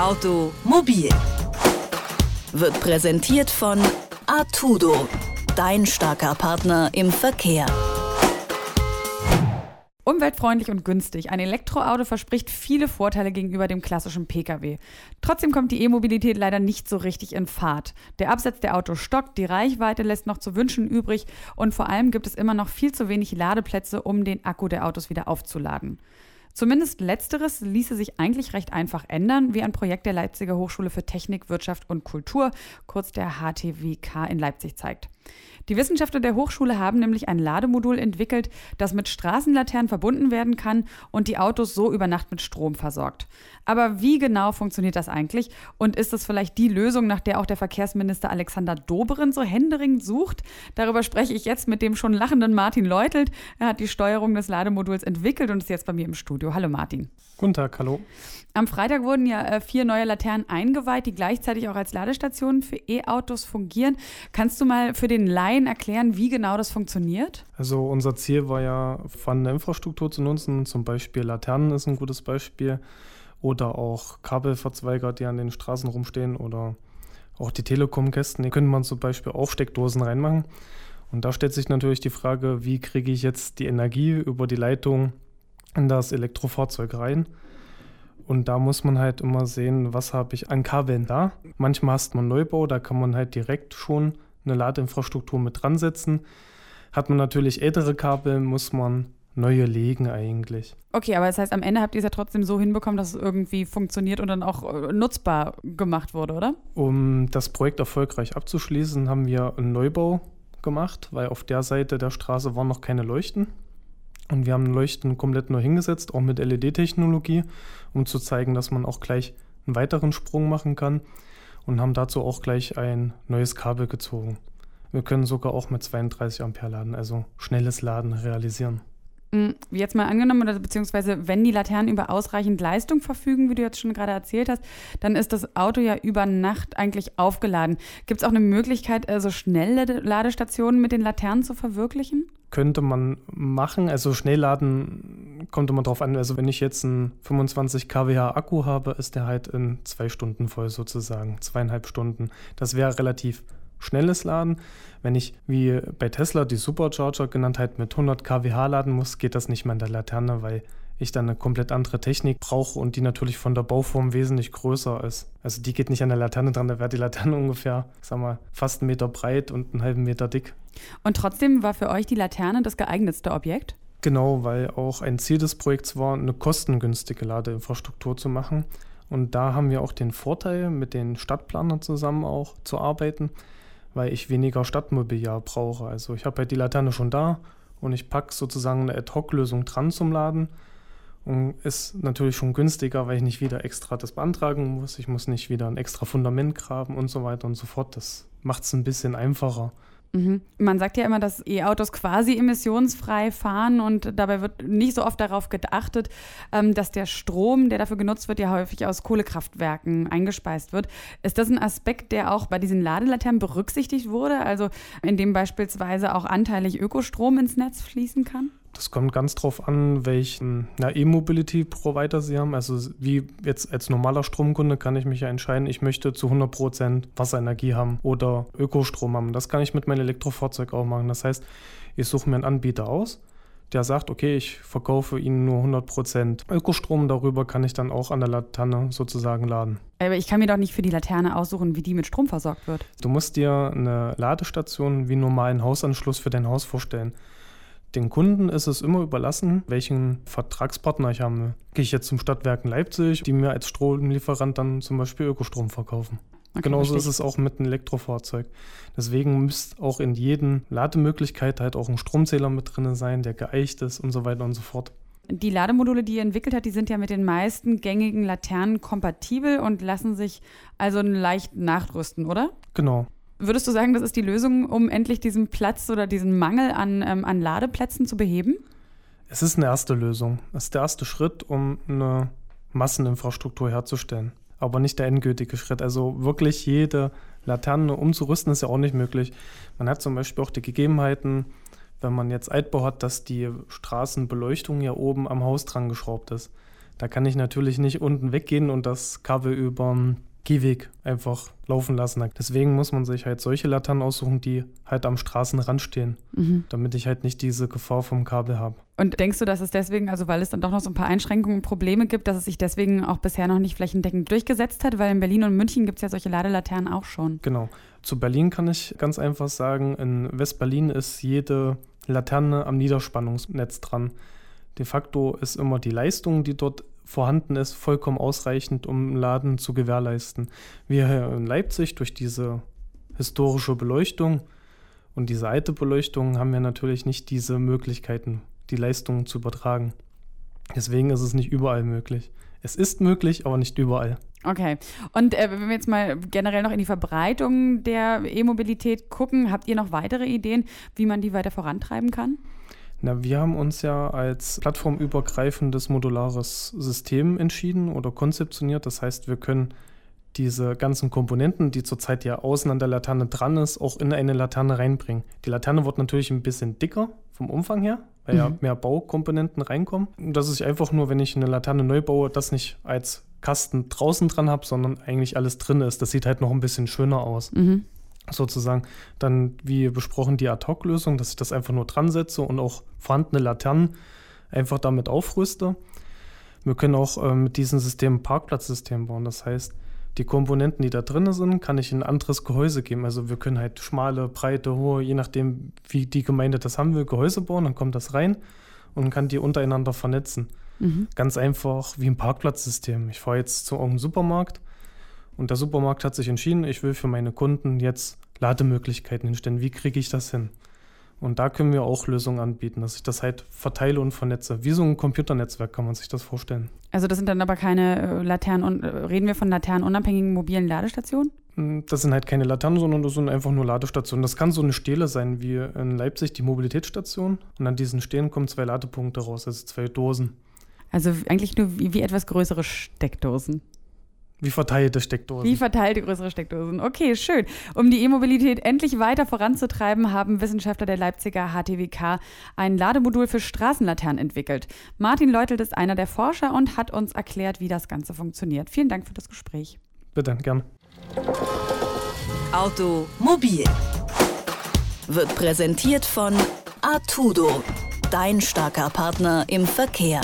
Automobil wird präsentiert von Artudo, dein starker Partner im Verkehr. Umweltfreundlich und günstig. Ein Elektroauto verspricht viele Vorteile gegenüber dem klassischen Pkw. Trotzdem kommt die E-Mobilität leider nicht so richtig in Fahrt. Der Absatz der Autos stockt, die Reichweite lässt noch zu wünschen übrig und vor allem gibt es immer noch viel zu wenig Ladeplätze, um den Akku der Autos wieder aufzuladen. Zumindest letzteres ließe sich eigentlich recht einfach ändern, wie ein Projekt der Leipziger Hochschule für Technik, Wirtschaft und Kultur, kurz der HTWK in Leipzig zeigt. Die Wissenschaftler der Hochschule haben nämlich ein Lademodul entwickelt, das mit Straßenlaternen verbunden werden kann und die Autos so über Nacht mit Strom versorgt. Aber wie genau funktioniert das eigentlich? Und ist das vielleicht die Lösung, nach der auch der Verkehrsminister Alexander Dobrindt so händeringend sucht? Darüber spreche ich jetzt mit dem schon lachenden Martin Leutelt. Er hat die Steuerung des Lademoduls entwickelt und ist jetzt bei mir im Studio. Hallo Martin. Guten Tag, hallo. Am Freitag wurden ja äh, vier neue Laternen eingeweiht, die gleichzeitig auch als Ladestationen für E-Autos fungieren. Kannst du mal für den Laien erklären, wie genau das funktioniert? Also unser Ziel war ja, vorhandene Infrastruktur zu nutzen. Zum Beispiel Laternen ist ein gutes Beispiel. Oder auch Kabelverzweiger, die an den Straßen rumstehen. Oder auch die Telekom-Kästen. Die könnte man zum Beispiel auf Steckdosen reinmachen. Und da stellt sich natürlich die Frage, wie kriege ich jetzt die Energie über die Leitung in das Elektrofahrzeug rein? Und da muss man halt immer sehen, was habe ich an Kabeln da. Manchmal hast man Neubau, da kann man halt direkt schon eine Ladeinfrastruktur mit dran setzen. Hat man natürlich ältere Kabel, muss man neue legen eigentlich. Okay, aber das heißt, am Ende habt ihr es ja trotzdem so hinbekommen, dass es irgendwie funktioniert und dann auch äh, nutzbar gemacht wurde, oder? Um das Projekt erfolgreich abzuschließen, haben wir einen Neubau gemacht, weil auf der Seite der Straße waren noch keine Leuchten. Und wir haben Leuchten komplett neu hingesetzt, auch mit LED-Technologie, um zu zeigen, dass man auch gleich einen weiteren Sprung machen kann und haben dazu auch gleich ein neues Kabel gezogen. Wir können sogar auch mit 32 Ampere laden, also schnelles Laden realisieren. Mm, jetzt mal angenommen, oder beziehungsweise wenn die Laternen über ausreichend Leistung verfügen, wie du jetzt schon gerade erzählt hast, dann ist das Auto ja über Nacht eigentlich aufgeladen. Gibt es auch eine Möglichkeit, so also schnelle Ladestationen mit den Laternen zu verwirklichen? Könnte man machen. Also Schnellladen kommt immer drauf an. Also wenn ich jetzt einen 25 kWh Akku habe, ist der halt in zwei Stunden voll sozusagen, zweieinhalb Stunden. Das wäre relativ schnelles Laden. Wenn ich wie bei Tesla die Supercharger genannt halt mit 100 kWh laden muss, geht das nicht mehr in der Laterne, weil ich dann eine komplett andere Technik brauche und die natürlich von der Bauform wesentlich größer ist. Also die geht nicht an der Laterne dran, da wäre die Laterne ungefähr, sag mal, fast einen Meter breit und einen halben Meter dick. Und trotzdem war für euch die Laterne das geeignetste Objekt? Genau, weil auch ein Ziel des Projekts war, eine kostengünstige Ladeinfrastruktur zu machen. Und da haben wir auch den Vorteil, mit den Stadtplanern zusammen auch zu arbeiten, weil ich weniger Stadtmobiliar brauche. Also ich habe halt die Laterne schon da und ich packe sozusagen eine Ad-Hoc-Lösung dran zum Laden. Und ist natürlich schon günstiger, weil ich nicht wieder extra das beantragen muss. Ich muss nicht wieder ein extra Fundament graben und so weiter und so fort. Das macht es ein bisschen einfacher. Mhm. Man sagt ja immer, dass E-Autos quasi emissionsfrei fahren und dabei wird nicht so oft darauf geachtet, ähm, dass der Strom, der dafür genutzt wird, ja häufig aus Kohlekraftwerken eingespeist wird. Ist das ein Aspekt, der auch bei diesen Ladelaternen berücksichtigt wurde? Also in dem beispielsweise auch anteilig Ökostrom ins Netz fließen kann? Das kommt ganz drauf an, welchen E-Mobility-Provider Sie haben. Also wie jetzt als normaler Stromkunde kann ich mich ja entscheiden, ich möchte zu 100% Wasserenergie haben oder Ökostrom haben. Das kann ich mit meinem Elektrofahrzeug auch machen. Das heißt, ich suche mir einen Anbieter aus, der sagt, okay, ich verkaufe Ihnen nur 100% Ökostrom, darüber kann ich dann auch an der Laterne sozusagen laden. Aber ich kann mir doch nicht für die Laterne aussuchen, wie die mit Strom versorgt wird. Du musst dir eine Ladestation wie normalen Hausanschluss für dein Haus vorstellen. Den Kunden ist es immer überlassen, welchen Vertragspartner ich habe. Gehe ich jetzt zum Stadtwerken Leipzig, die mir als Stromlieferant dann zum Beispiel Ökostrom verkaufen. Okay, Genauso ist es auch mit einem Elektrofahrzeug. Deswegen müsste auch in jedem Lademöglichkeit halt auch ein Stromzähler mit drin sein, der geeicht ist und so weiter und so fort. Die Lademodule, die ihr entwickelt habt, die sind ja mit den meisten gängigen Laternen kompatibel und lassen sich also leicht nachrüsten, oder? Genau. Würdest du sagen, das ist die Lösung, um endlich diesen Platz oder diesen Mangel an, ähm, an Ladeplätzen zu beheben? Es ist eine erste Lösung. Es ist der erste Schritt, um eine Masseninfrastruktur herzustellen. Aber nicht der endgültige Schritt. Also wirklich jede Laterne umzurüsten ist ja auch nicht möglich. Man hat zum Beispiel auch die Gegebenheiten, wenn man jetzt Altbau hat, dass die Straßenbeleuchtung ja oben am Haus dran geschraubt ist. Da kann ich natürlich nicht unten weggehen und das Kabel über Gehweg einfach laufen lassen. Deswegen muss man sich halt solche Laternen aussuchen, die halt am Straßenrand stehen, mhm. damit ich halt nicht diese Gefahr vom Kabel habe. Und denkst du, dass es deswegen, also weil es dann doch noch so ein paar Einschränkungen und Probleme gibt, dass es sich deswegen auch bisher noch nicht flächendeckend durchgesetzt hat? Weil in Berlin und München gibt es ja solche Ladelaternen auch schon. Genau. Zu Berlin kann ich ganz einfach sagen, in West-Berlin ist jede Laterne am Niederspannungsnetz dran. De facto ist immer die Leistung, die dort vorhanden ist, vollkommen ausreichend, um Laden zu gewährleisten. Wir hier in Leipzig durch diese historische Beleuchtung und diese alte Beleuchtung haben wir natürlich nicht diese Möglichkeiten, die Leistungen zu übertragen. Deswegen ist es nicht überall möglich. Es ist möglich, aber nicht überall. Okay. Und äh, wenn wir jetzt mal generell noch in die Verbreitung der E-Mobilität gucken, habt ihr noch weitere Ideen, wie man die weiter vorantreiben kann? Na, wir haben uns ja als plattformübergreifendes modulares System entschieden oder konzeptioniert. Das heißt, wir können diese ganzen Komponenten, die zurzeit ja außen an der Laterne dran ist, auch in eine Laterne reinbringen. Die Laterne wird natürlich ein bisschen dicker vom Umfang her, weil mhm. ja mehr Baukomponenten reinkommen. Das ist einfach nur, wenn ich eine Laterne neu baue, das nicht als Kasten draußen dran habe, sondern eigentlich alles drin ist. Das sieht halt noch ein bisschen schöner aus. Mhm sozusagen dann, wie besprochen, die Ad-Hoc-Lösung, dass ich das einfach nur dran setze und auch vorhandene Laternen einfach damit aufrüste. Wir können auch äh, mit diesem System ein Parkplatzsystem bauen. Das heißt, die Komponenten, die da drin sind, kann ich in ein anderes Gehäuse geben. Also wir können halt schmale, breite, hohe, je nachdem, wie die Gemeinde das haben will, Gehäuse bauen, dann kommt das rein und kann die untereinander vernetzen. Mhm. Ganz einfach wie ein Parkplatzsystem. Ich fahre jetzt zu irgendeinem Supermarkt und der Supermarkt hat sich entschieden, ich will für meine Kunden jetzt Lademöglichkeiten hinstellen. Wie kriege ich das hin? Und da können wir auch Lösungen anbieten, dass ich das halt verteile und vernetze. Wie so ein Computernetzwerk kann man sich das vorstellen. Also das sind dann aber keine äh, Laternen, äh, reden wir von laternenunabhängigen mobilen Ladestationen? Hm, das sind halt keine Laternen, sondern das sind einfach nur Ladestationen. Das kann so eine Stele sein, wie in Leipzig die Mobilitätsstation. Und an diesen Stelen kommen zwei Ladepunkte raus, also zwei Dosen. Also eigentlich nur wie, wie etwas größere Steckdosen. Wie verteilte Steckdosen. Wie verteilte größere Steckdosen. Okay, schön. Um die E-Mobilität endlich weiter voranzutreiben, haben Wissenschaftler der Leipziger HTWK ein Lademodul für Straßenlaternen entwickelt. Martin Leutelt ist einer der Forscher und hat uns erklärt, wie das Ganze funktioniert. Vielen Dank für das Gespräch. Bitte, gern. Automobil wird präsentiert von Artudo, dein starker Partner im Verkehr.